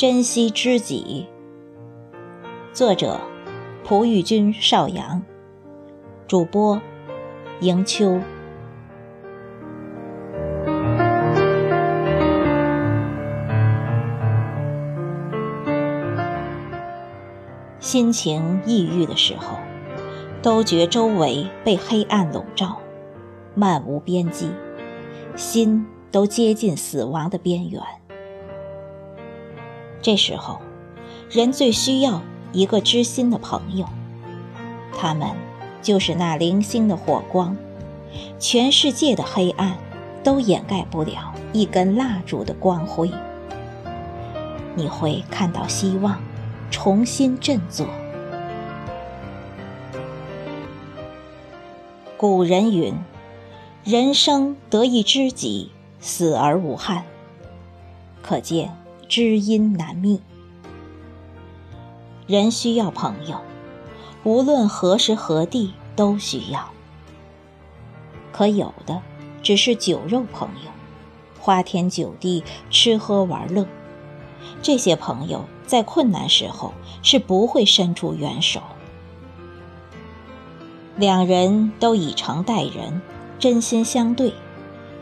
珍惜知己。作者：蒲玉君邵阳，主播：迎秋。心情抑郁的时候，都觉周围被黑暗笼罩，漫无边际，心都接近死亡的边缘。这时候，人最需要一个知心的朋友，他们就是那零星的火光，全世界的黑暗都掩盖不了一根蜡烛的光辉。你会看到希望。重新振作。古人云：“人生得一知己，死而无憾。”可见知音难觅。人需要朋友，无论何时何地都需要。可有的只是酒肉朋友，花天酒地，吃喝玩乐。这些朋友在困难时候是不会伸出援手。两人都以诚待人，真心相对，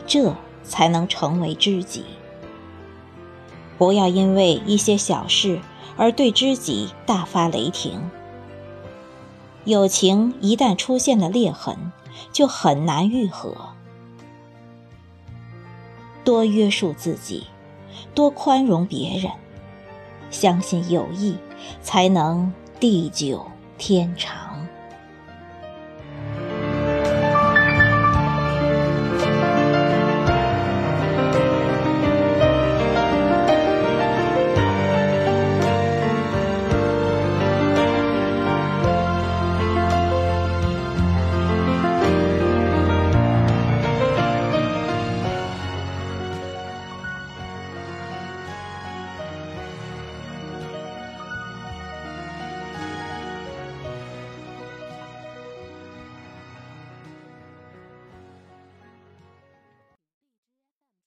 这才能成为知己。不要因为一些小事而对知己大发雷霆。友情一旦出现了裂痕，就很难愈合。多约束自己，多宽容别人。相信友谊，才能地久天长。